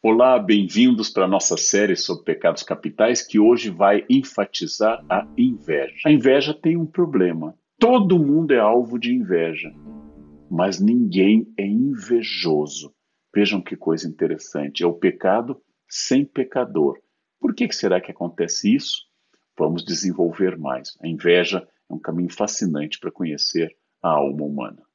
Olá, bem-vindos para a nossa série sobre pecados capitais que hoje vai enfatizar a inveja. A inveja tem um problema. Todo mundo é alvo de inveja, mas ninguém é invejoso. Vejam que coisa interessante. É o pecado sem pecador. Por que será que acontece isso? Vamos desenvolver mais. A inveja é um caminho fascinante para conhecer a alma humana.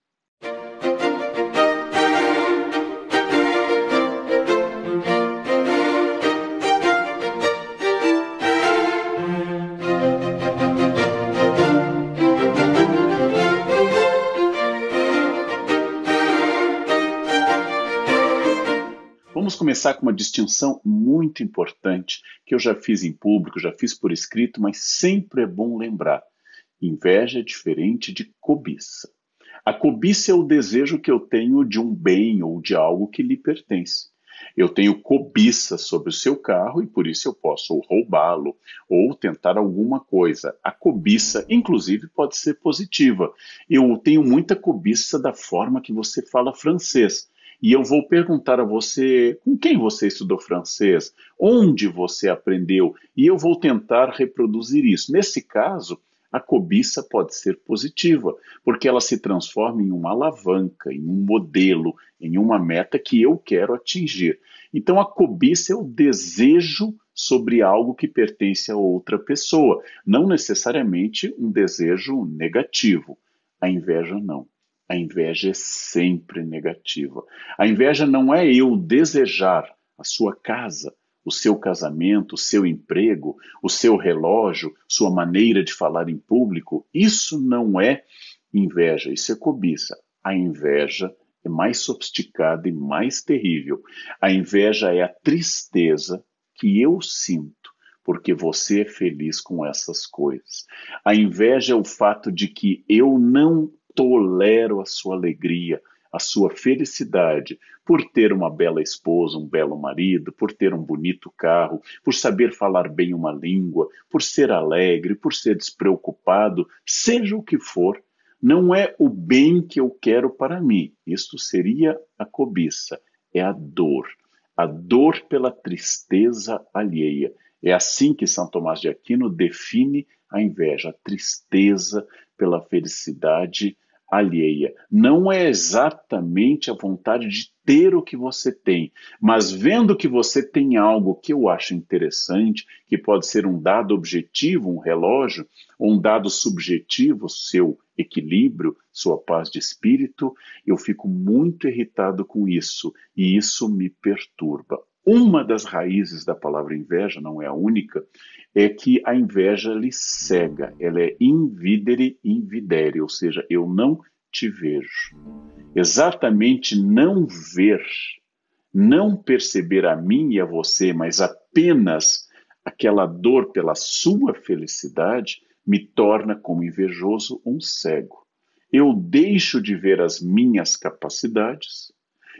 Começar com uma distinção muito importante que eu já fiz em público, já fiz por escrito, mas sempre é bom lembrar. Inveja é diferente de cobiça. A cobiça é o desejo que eu tenho de um bem ou de algo que lhe pertence. Eu tenho cobiça sobre o seu carro e por isso eu posso roubá-lo ou tentar alguma coisa. A cobiça, inclusive, pode ser positiva. Eu tenho muita cobiça da forma que você fala francês e eu vou perguntar a você com quem você estudou francês, onde você aprendeu, e eu vou tentar reproduzir isso. Nesse caso, a cobiça pode ser positiva, porque ela se transforma em uma alavanca, em um modelo, em uma meta que eu quero atingir. Então, a cobiça é o desejo sobre algo que pertence a outra pessoa, não necessariamente um desejo negativo. A inveja não. A inveja é sempre negativa. A inveja não é eu desejar a sua casa, o seu casamento, o seu emprego, o seu relógio, sua maneira de falar em público. Isso não é inveja, isso é cobiça. A inveja é mais sofisticada e mais terrível. A inveja é a tristeza que eu sinto porque você é feliz com essas coisas. A inveja é o fato de que eu não tolero a sua alegria, a sua felicidade por ter uma bela esposa, um belo marido, por ter um bonito carro, por saber falar bem uma língua, por ser alegre, por ser despreocupado, seja o que for, não é o bem que eu quero para mim. Isto seria a cobiça, é a dor, a dor pela tristeza alheia. É assim que São Tomás de Aquino define a inveja, a tristeza pela felicidade alheia. Não é exatamente a vontade de ter o que você tem, mas vendo que você tem algo que eu acho interessante, que pode ser um dado objetivo, um relógio, ou um dado subjetivo, seu equilíbrio, sua paz de espírito, eu fico muito irritado com isso e isso me perturba. Uma das raízes da palavra inveja, não é a única, é que a inveja lhe cega, ela é invidere invidere, ou seja, eu não te vejo. Exatamente não ver, não perceber a mim e a você, mas apenas aquela dor pela sua felicidade, me torna como invejoso um cego. Eu deixo de ver as minhas capacidades,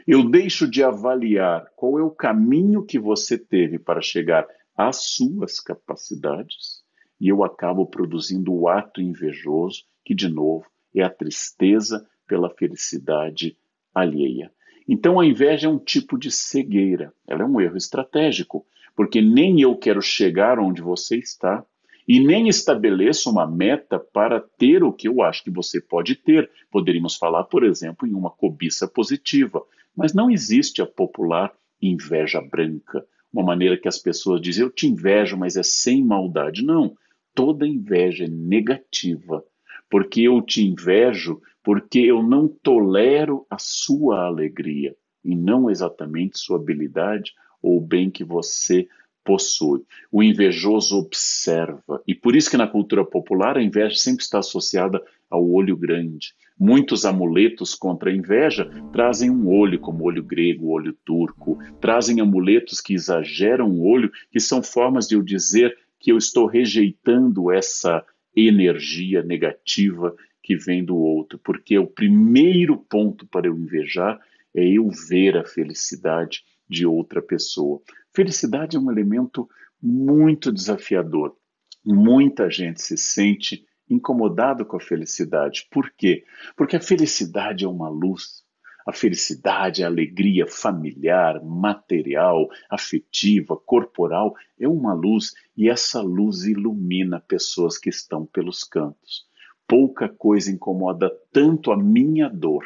eu deixo de avaliar qual é o caminho que você teve para chegar às suas capacidades e eu acabo produzindo o ato invejoso, que, de novo, é a tristeza pela felicidade alheia. Então, a inveja é um tipo de cegueira, ela é um erro estratégico, porque nem eu quero chegar onde você está, e nem estabeleço uma meta para ter o que eu acho que você pode ter. Poderíamos falar, por exemplo, em uma cobiça positiva. Mas não existe a popular inveja branca, uma maneira que as pessoas dizem, eu te invejo, mas é sem maldade. Não, toda inveja é negativa, porque eu te invejo porque eu não tolero a sua alegria e não exatamente sua habilidade ou o bem que você possui. O invejoso observa. E por isso que na cultura popular a inveja sempre está associada ao olho grande. Muitos amuletos contra a inveja trazem um olho, como o olho grego, o olho turco, trazem amuletos que exageram o olho, que são formas de eu dizer que eu estou rejeitando essa energia negativa que vem do outro, porque o primeiro ponto para eu invejar é eu ver a felicidade de outra pessoa. Felicidade é um elemento muito desafiador. Muita gente se sente incomodado com a felicidade. Por quê? Porque a felicidade é uma luz. A felicidade, a alegria familiar, material, afetiva, corporal é uma luz e essa luz ilumina pessoas que estão pelos cantos. Pouca coisa incomoda tanto a minha dor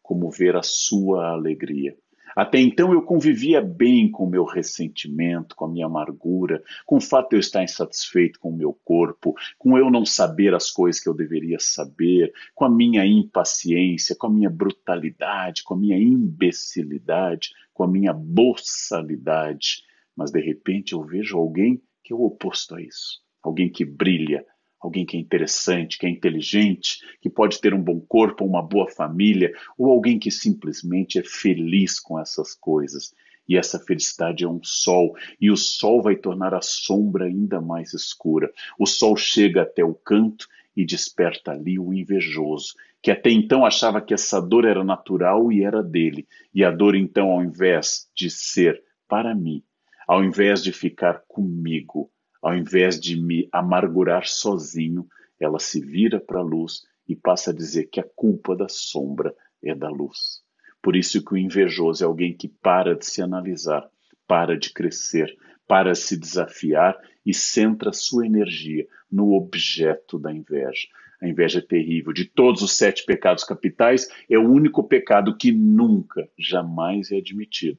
como ver a sua alegria. Até então eu convivia bem com o meu ressentimento, com a minha amargura, com o fato de eu estar insatisfeito com o meu corpo, com eu não saber as coisas que eu deveria saber, com a minha impaciência, com a minha brutalidade, com a minha imbecilidade, com a minha boçalidade. Mas de repente eu vejo alguém que é o oposto a isso. Alguém que brilha, alguém que é interessante, que é inteligente, que pode ter um bom corpo, uma boa família, ou alguém que simplesmente é feliz com essas coisas. E essa felicidade é um sol, e o sol vai tornar a sombra ainda mais escura. O sol chega até o canto e desperta ali o invejoso, que até então achava que essa dor era natural e era dele. E a dor, então, ao invés de ser para mim, ao invés de ficar comigo, ao invés de me amargurar sozinho, ela se vira para a luz e passa a dizer que a culpa da sombra é da luz. Por isso que o invejoso é alguém que para de se analisar, para de crescer, para se desafiar e centra sua energia no objeto da inveja. A inveja é terrível. De todos os sete pecados capitais, é o único pecado que nunca, jamais é admitido.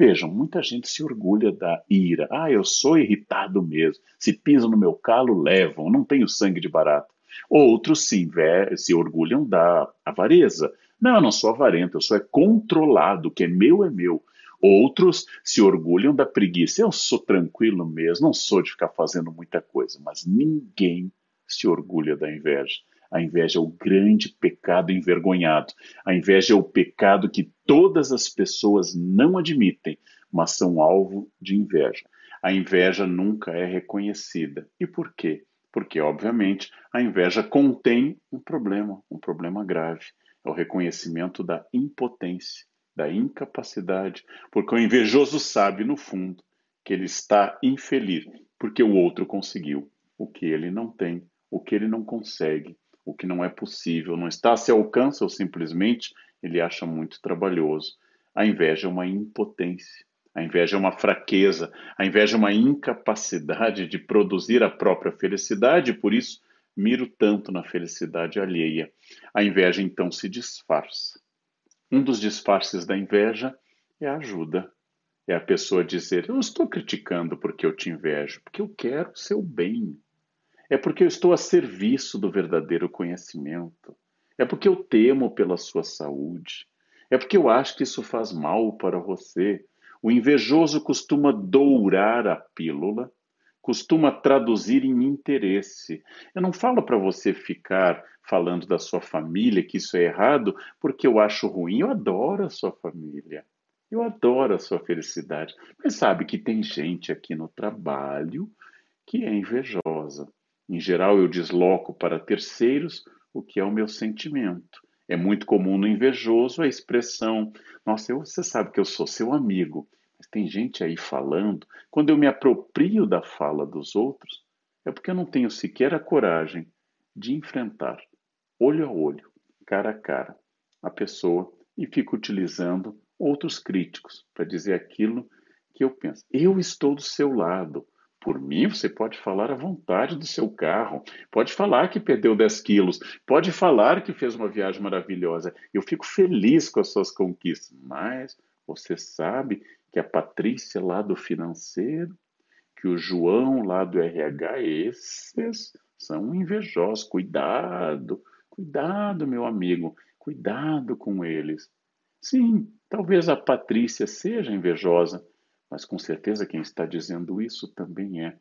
Vejam, muita gente se orgulha da ira. Ah, eu sou irritado mesmo. Se pisam no meu calo, levam. Não tenho sangue de barata. Outros se, se orgulham da avareza. Não, eu não sou avarento, eu sou é controlado. O que é meu é meu. Outros se orgulham da preguiça. Eu sou tranquilo mesmo, não sou de ficar fazendo muita coisa. Mas ninguém se orgulha da inveja. A inveja é o grande pecado envergonhado. A inveja é o pecado que todas as pessoas não admitem, mas são alvo de inveja. A inveja nunca é reconhecida. E por quê? Porque, obviamente, a inveja contém um problema, um problema grave. É o reconhecimento da impotência, da incapacidade. Porque o invejoso sabe, no fundo, que ele está infeliz, porque o outro conseguiu o que ele não tem, o que ele não consegue o que não é possível, não está a seu alcance ou simplesmente ele acha muito trabalhoso. A inveja é uma impotência, a inveja é uma fraqueza, a inveja é uma incapacidade de produzir a própria felicidade, por isso miro tanto na felicidade alheia. A inveja então se disfarça. Um dos disfarces da inveja é a ajuda. É a pessoa dizer: Eu estou criticando porque eu te invejo, porque eu quero o seu bem. É porque eu estou a serviço do verdadeiro conhecimento. É porque eu temo pela sua saúde. É porque eu acho que isso faz mal para você. O invejoso costuma dourar a pílula, costuma traduzir em interesse. Eu não falo para você ficar falando da sua família que isso é errado, porque eu acho ruim. Eu adoro a sua família. Eu adoro a sua felicidade. Mas sabe que tem gente aqui no trabalho que é invejosa. Em geral, eu desloco para terceiros o que é o meu sentimento. É muito comum no invejoso a expressão: Nossa, eu, você sabe que eu sou seu amigo. Mas tem gente aí falando. Quando eu me aproprio da fala dos outros, é porque eu não tenho sequer a coragem de enfrentar, olho a olho, cara a cara, a pessoa e fico utilizando outros críticos para dizer aquilo que eu penso. Eu estou do seu lado. Por mim, você pode falar à vontade do seu carro, pode falar que perdeu 10 quilos, pode falar que fez uma viagem maravilhosa. Eu fico feliz com as suas conquistas, mas você sabe que a Patrícia lá do financeiro, que o João lá do RH, esses são invejosos. Cuidado, cuidado, meu amigo, cuidado com eles. Sim, talvez a Patrícia seja invejosa, mas com certeza quem está dizendo isso também é.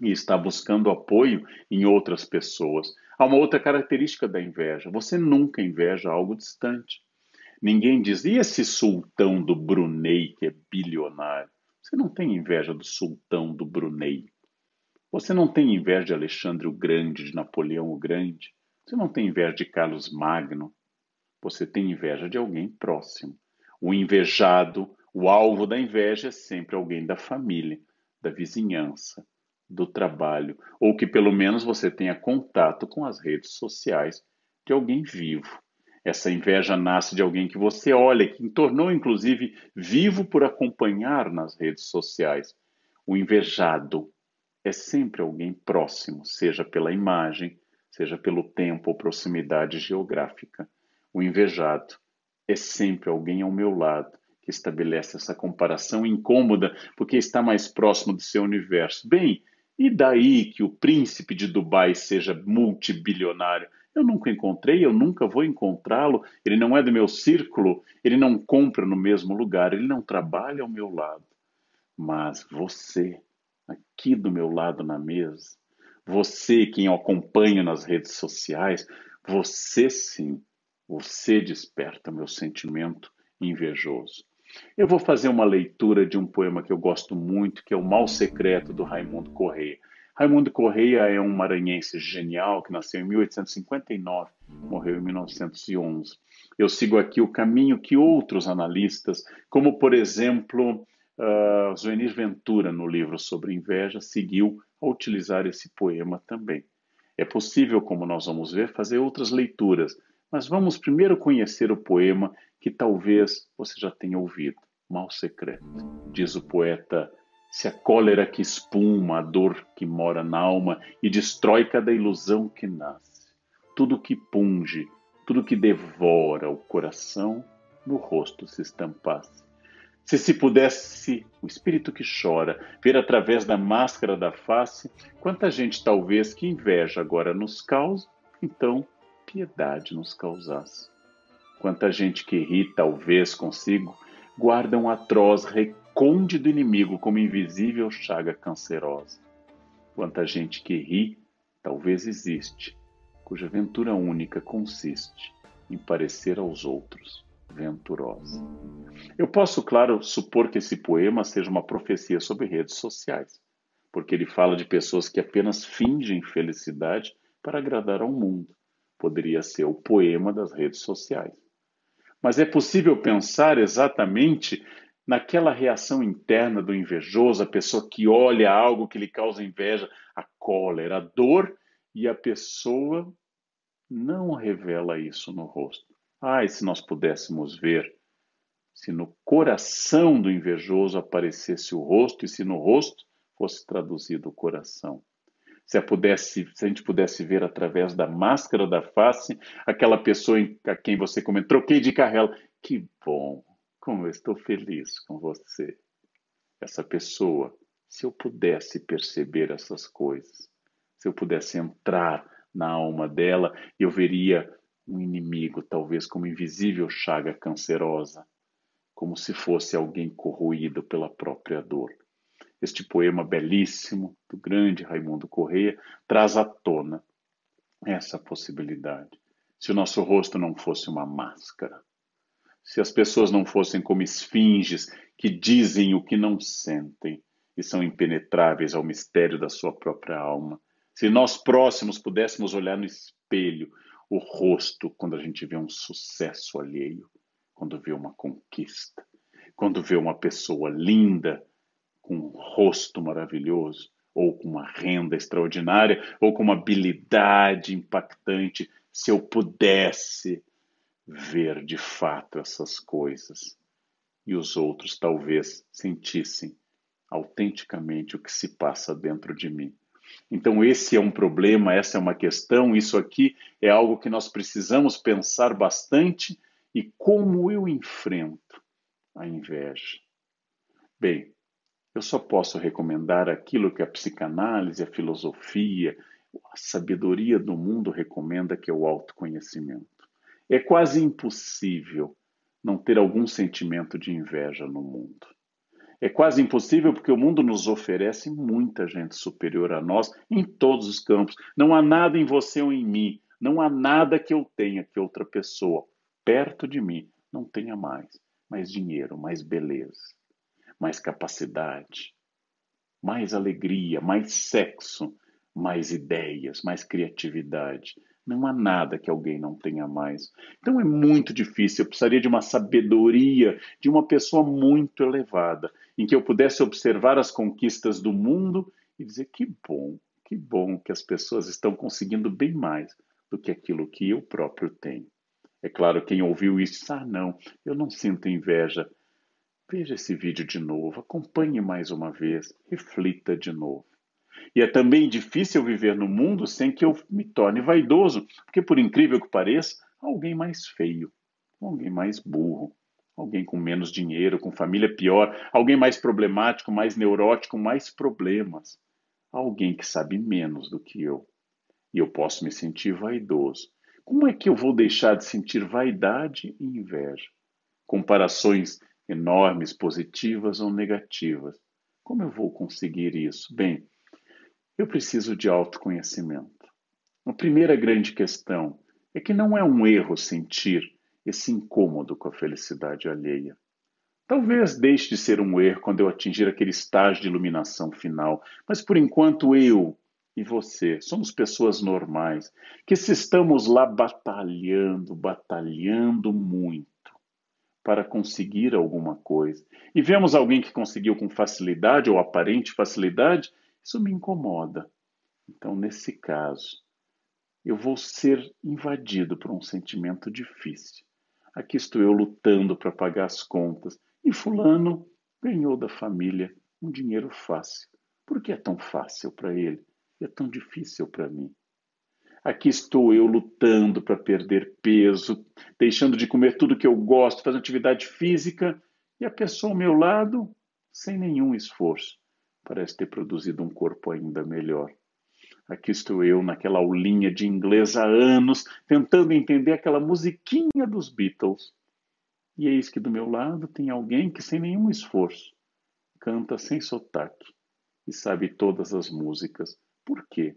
E está buscando apoio em outras pessoas. Há uma outra característica da inveja: você nunca inveja algo distante. Ninguém diz, e esse sultão do Brunei que é bilionário? Você não tem inveja do sultão do Brunei. Você não tem inveja de Alexandre o Grande, de Napoleão o Grande. Você não tem inveja de Carlos Magno. Você tem inveja de alguém próximo. O invejado o alvo da inveja é sempre alguém da família, da vizinhança, do trabalho, ou que pelo menos você tenha contato com as redes sociais de alguém vivo. Essa inveja nasce de alguém que você olha, que tornou inclusive vivo por acompanhar nas redes sociais. O invejado é sempre alguém próximo, seja pela imagem, seja pelo tempo ou proximidade geográfica. O invejado é sempre alguém ao meu lado que estabelece essa comparação incômoda porque está mais próximo do seu universo. Bem, e daí que o príncipe de Dubai seja multibilionário? Eu nunca encontrei, eu nunca vou encontrá-lo. Ele não é do meu círculo, ele não compra no mesmo lugar, ele não trabalha ao meu lado. Mas você, aqui do meu lado na mesa, você, quem eu acompanho nas redes sociais, você sim, você desperta meu sentimento invejoso. Eu vou fazer uma leitura de um poema que eu gosto muito, que é O Mal Secreto, do Raimundo Correia. Raimundo Correia é um maranhense genial que nasceu em 1859, morreu em 1911. Eu sigo aqui o caminho que outros analistas, como por exemplo uh, Ventura, no livro sobre inveja, seguiu a utilizar esse poema também. É possível, como nós vamos ver, fazer outras leituras, mas vamos primeiro conhecer o poema que talvez você já tenha ouvido, Mal Secreto. Diz o poeta se a cólera que espuma, a dor que mora na alma e destrói cada ilusão que nasce, tudo que punge, tudo que devora o coração, no rosto se estampasse. Se se pudesse o espírito que chora ver através da máscara da face, quanta gente talvez que inveja agora nos causa, então piedade nos causasse. Quanta gente que ri talvez consigo guarda um atroz do inimigo como invisível chaga cancerosa. Quanta gente que ri, talvez existe, cuja ventura única consiste em parecer aos outros venturosa. Eu posso, claro, supor que esse poema seja uma profecia sobre redes sociais, porque ele fala de pessoas que apenas fingem felicidade para agradar ao mundo. Poderia ser o poema das redes sociais. Mas é possível pensar exatamente naquela reação interna do invejoso, a pessoa que olha algo que lhe causa inveja, a cólera, a dor, e a pessoa não revela isso no rosto. Ai, se nós pudéssemos ver, se no coração do invejoso aparecesse o rosto e se no rosto fosse traduzido o coração. Se a, pudesse, se a gente pudesse ver através da máscara da face aquela pessoa a quem você comentou, troquei de carrela, que bom, como eu estou feliz com você. Essa pessoa, se eu pudesse perceber essas coisas, se eu pudesse entrar na alma dela, eu veria um inimigo, talvez como invisível chaga cancerosa, como se fosse alguém corroído pela própria dor. Este poema belíssimo do grande Raimundo Correia traz à tona essa possibilidade. Se o nosso rosto não fosse uma máscara, se as pessoas não fossem como esfinges que dizem o que não sentem e são impenetráveis ao mistério da sua própria alma. Se nós próximos pudéssemos olhar no espelho o rosto quando a gente vê um sucesso alheio, quando vê uma conquista, quando vê uma pessoa linda, com um rosto maravilhoso, ou com uma renda extraordinária, ou com uma habilidade impactante, se eu pudesse ver de fato essas coisas e os outros talvez sentissem autenticamente o que se passa dentro de mim. Então, esse é um problema, essa é uma questão, isso aqui é algo que nós precisamos pensar bastante e como eu enfrento a inveja. Bem, eu só posso recomendar aquilo que a psicanálise, a filosofia, a sabedoria do mundo recomenda, que é o autoconhecimento. É quase impossível não ter algum sentimento de inveja no mundo. É quase impossível porque o mundo nos oferece muita gente superior a nós em todos os campos. Não há nada em você ou em mim, não há nada que eu tenha que outra pessoa perto de mim não tenha mais. Mais dinheiro, mais beleza, mais capacidade, mais alegria, mais sexo, mais ideias, mais criatividade. Não há nada que alguém não tenha mais. Então é muito difícil. Eu precisaria de uma sabedoria de uma pessoa muito elevada, em que eu pudesse observar as conquistas do mundo e dizer que bom, que bom que as pessoas estão conseguindo bem mais do que aquilo que eu próprio tenho. É claro, quem ouviu isso ah, não, eu não sinto inveja. Veja esse vídeo de novo, acompanhe mais uma vez, reflita de novo. E é também difícil viver no mundo sem que eu me torne vaidoso, porque, por incrível que pareça, alguém mais feio, alguém mais burro, alguém com menos dinheiro, com família pior, alguém mais problemático, mais neurótico, mais problemas, alguém que sabe menos do que eu. E eu posso me sentir vaidoso. Como é que eu vou deixar de sentir vaidade e inveja? Comparações enormes, positivas ou negativas. Como eu vou conseguir isso? Bem, eu preciso de autoconhecimento. A primeira grande questão é que não é um erro sentir esse incômodo com a felicidade alheia. Talvez deixe de ser um erro quando eu atingir aquele estágio de iluminação final, mas por enquanto eu e você somos pessoas normais, que se estamos lá batalhando, batalhando muito para conseguir alguma coisa, e vemos alguém que conseguiu com facilidade ou aparente facilidade, isso me incomoda. Então, nesse caso, eu vou ser invadido por um sentimento difícil. Aqui estou eu lutando para pagar as contas e Fulano ganhou da família um dinheiro fácil. Por que é tão fácil para ele? é tão difícil para mim. Aqui estou eu lutando para perder peso, deixando de comer tudo que eu gosto, fazendo atividade física, e a pessoa ao meu lado, sem nenhum esforço, parece ter produzido um corpo ainda melhor. Aqui estou eu naquela aulinha de inglês há anos, tentando entender aquela musiquinha dos Beatles. E eis que do meu lado tem alguém que, sem nenhum esforço, canta sem sotaque e sabe todas as músicas por quê?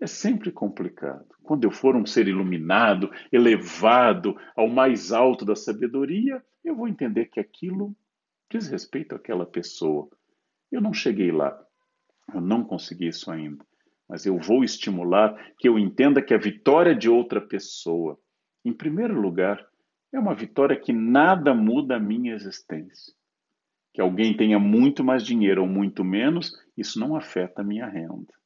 É sempre complicado. Quando eu for um ser iluminado, elevado ao mais alto da sabedoria, eu vou entender que aquilo diz respeito àquela pessoa. Eu não cheguei lá, eu não consegui isso ainda, mas eu vou estimular que eu entenda que a vitória de outra pessoa, em primeiro lugar, é uma vitória que nada muda a minha existência. Que alguém tenha muito mais dinheiro ou muito menos, isso não afeta a minha renda.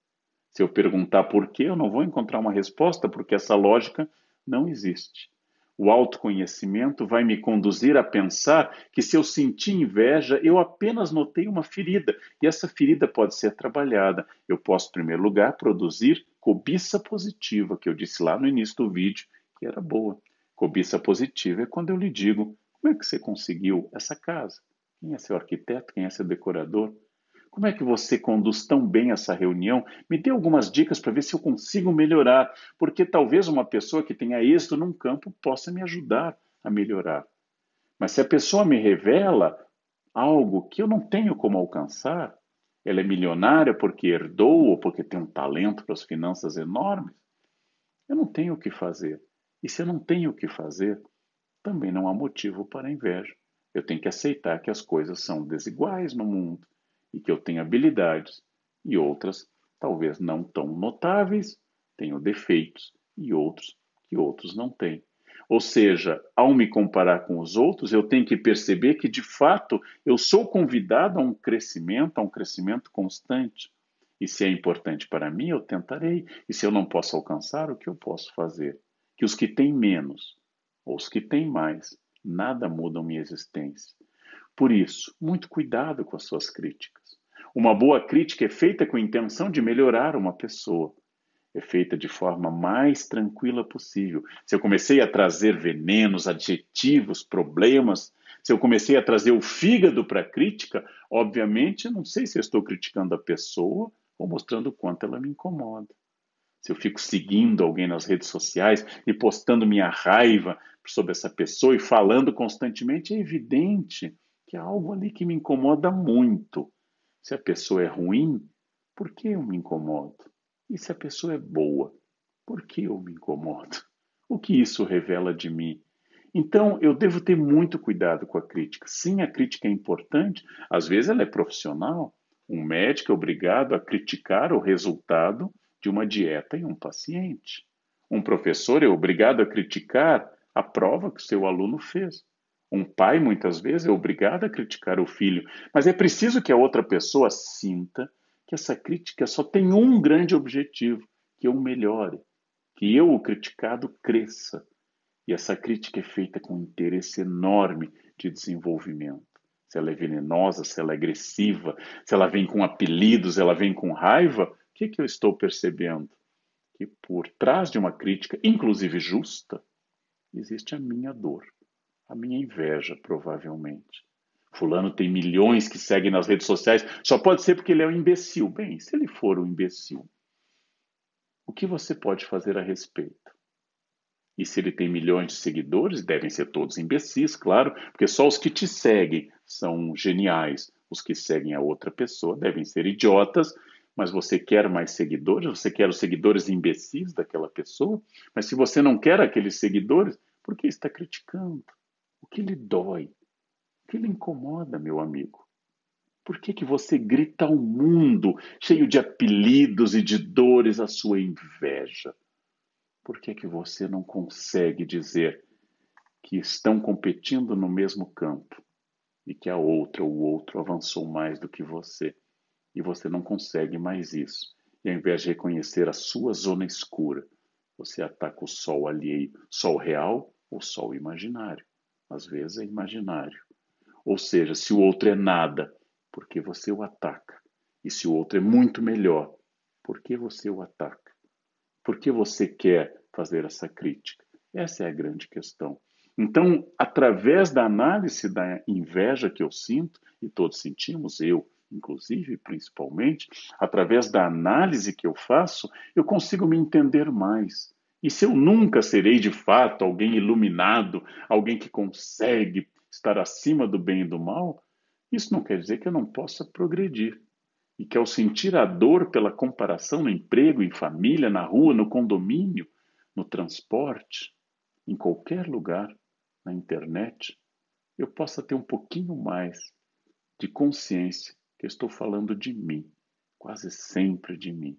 Se eu perguntar por quê, eu não vou encontrar uma resposta, porque essa lógica não existe. O autoconhecimento vai me conduzir a pensar que se eu senti inveja, eu apenas notei uma ferida, e essa ferida pode ser trabalhada. Eu posso, em primeiro lugar, produzir cobiça positiva, que eu disse lá no início do vídeo, que era boa. Cobiça positiva é quando eu lhe digo: como é que você conseguiu essa casa? Quem é seu arquiteto? Quem é seu decorador? Como é que você conduz tão bem essa reunião? Me dê algumas dicas para ver se eu consigo melhorar, porque talvez uma pessoa que tenha êxito num campo possa me ajudar a melhorar. Mas se a pessoa me revela algo que eu não tenho como alcançar, ela é milionária porque herdou ou porque tem um talento para as finanças enormes, eu não tenho o que fazer. E se eu não tenho o que fazer, também não há motivo para inveja. Eu tenho que aceitar que as coisas são desiguais no mundo e que eu tenho habilidades, e outras talvez não tão notáveis, tenho defeitos, e outros que outros não têm. Ou seja, ao me comparar com os outros, eu tenho que perceber que, de fato, eu sou convidado a um crescimento, a um crescimento constante. E se é importante para mim, eu tentarei. E se eu não posso alcançar, o que eu posso fazer? Que os que têm menos, ou os que têm mais, nada mudam minha existência. Por isso, muito cuidado com as suas críticas. Uma boa crítica é feita com a intenção de melhorar uma pessoa. É feita de forma mais tranquila possível. Se eu comecei a trazer venenos, adjetivos, problemas, se eu comecei a trazer o fígado para a crítica, obviamente eu não sei se eu estou criticando a pessoa ou mostrando o quanto ela me incomoda. Se eu fico seguindo alguém nas redes sociais e postando minha raiva sobre essa pessoa e falando constantemente, é evidente que há algo ali que me incomoda muito. Se a pessoa é ruim, por que eu me incomodo? E se a pessoa é boa, por que eu me incomodo? O que isso revela de mim? Então, eu devo ter muito cuidado com a crítica. Sim, a crítica é importante, às vezes ela é profissional. Um médico é obrigado a criticar o resultado de uma dieta em um paciente. Um professor é obrigado a criticar a prova que seu aluno fez. Um pai, muitas vezes, é obrigado a criticar o filho, mas é preciso que a outra pessoa sinta que essa crítica só tem um grande objetivo: que eu melhore, que eu, o criticado, cresça. E essa crítica é feita com interesse enorme de desenvolvimento. Se ela é venenosa, se ela é agressiva, se ela vem com apelidos, ela vem com raiva, o que, que eu estou percebendo? Que por trás de uma crítica, inclusive justa, existe a minha dor, a minha inveja, provavelmente. Fulano tem milhões que seguem nas redes sociais, só pode ser porque ele é um imbecil. Bem, se ele for um imbecil, o que você pode fazer a respeito? E se ele tem milhões de seguidores, devem ser todos imbecis, claro, porque só os que te seguem são geniais. Os que seguem a outra pessoa devem ser idiotas, mas você quer mais seguidores? Você quer os seguidores imbecis daquela pessoa? Mas se você não quer aqueles seguidores, por que está criticando? O que lhe dói? O que lhe incomoda, meu amigo? Por que, que você grita ao mundo, cheio de apelidos e de dores, a sua inveja? Por que, que você não consegue dizer que estão competindo no mesmo campo e que a outra ou o outro avançou mais do que você e você não consegue mais isso? E ao invés de reconhecer a sua zona escura, você ataca o sol alheio, sol real ou sol imaginário. Às vezes é imaginário. Ou seja, se o outro é nada, por que você o ataca? E se o outro é muito melhor, por que você o ataca? Por que você quer fazer essa crítica? Essa é a grande questão. Então, através da análise da inveja que eu sinto, e todos sentimos, eu inclusive, principalmente, através da análise que eu faço, eu consigo me entender mais. E se eu nunca serei de fato alguém iluminado, alguém que consegue estar acima do bem e do mal, isso não quer dizer que eu não possa progredir e que ao sentir a dor pela comparação no emprego, em família, na rua, no condomínio, no transporte, em qualquer lugar, na internet, eu possa ter um pouquinho mais de consciência que estou falando de mim, quase sempre de mim.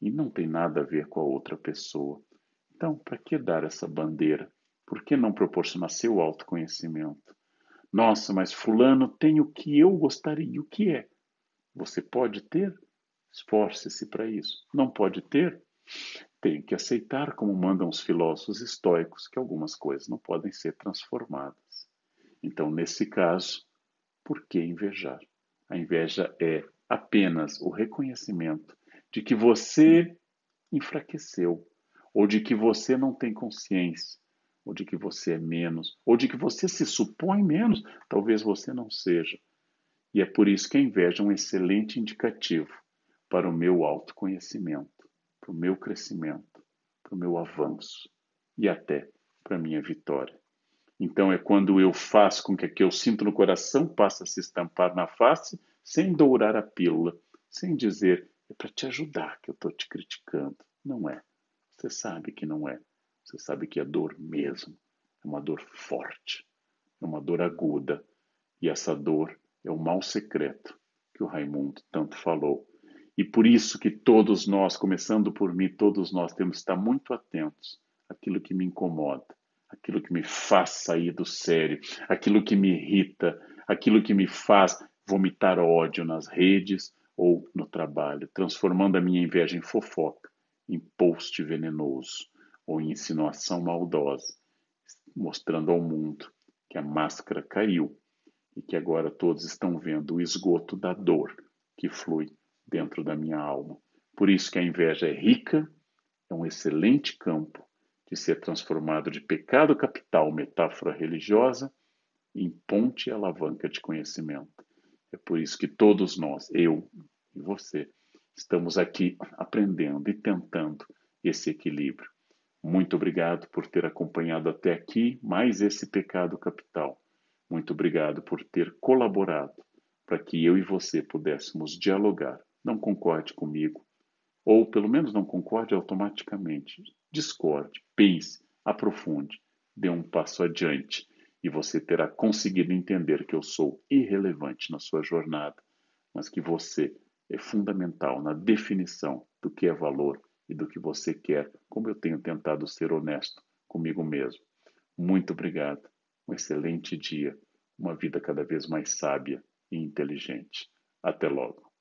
E não tem nada a ver com a outra pessoa. Então, para que dar essa bandeira? Por que não proporcionar seu autoconhecimento? Nossa, mas Fulano tem o que eu gostaria. O que é? Você pode ter? Esforce-se para isso. Não pode ter? Tem que aceitar, como mandam os filósofos estoicos, que algumas coisas não podem ser transformadas. Então, nesse caso, por que invejar? A inveja é apenas o reconhecimento de que você enfraqueceu, ou de que você não tem consciência, ou de que você é menos, ou de que você se supõe menos, talvez você não seja. E é por isso que a inveja é um excelente indicativo para o meu autoconhecimento, para o meu crescimento, para o meu avanço e até para a minha vitória. Então é quando eu faço com que o que eu sinto no coração passe a se estampar na face, sem dourar a pílula, sem dizer é para te ajudar que eu estou te criticando. Não é. Você sabe que não é. Você sabe que é dor mesmo. É uma dor forte, é uma dor aguda. E essa dor é o mal secreto que o Raimundo tanto falou. E por isso que todos nós, começando por mim, todos nós temos que estar muito atentos àquilo que me incomoda, aquilo que me faz sair do sério, aquilo que me irrita, aquilo que me faz vomitar ódio nas redes ou no trabalho, transformando a minha inveja em fofoca, em post venenoso ou em insinuação maldosa, mostrando ao mundo que a máscara caiu e que agora todos estão vendo o esgoto da dor que flui dentro da minha alma. Por isso que a inveja é rica, é um excelente campo de ser transformado de pecado capital, metáfora religiosa, em ponte e alavanca de conhecimento. É por isso que todos nós, eu e você, estamos aqui aprendendo e tentando esse equilíbrio. Muito obrigado por ter acompanhado até aqui mais esse pecado capital. Muito obrigado por ter colaborado para que eu e você pudéssemos dialogar. Não concorde comigo, ou pelo menos não concorde automaticamente. Discorde, pense, aprofunde, dê um passo adiante e você terá conseguido entender que eu sou irrelevante na sua jornada, mas que você é fundamental na definição do que é valor e do que você quer, como eu tenho tentado ser honesto comigo mesmo. Muito obrigado. Um excelente dia, uma vida cada vez mais sábia e inteligente. Até logo.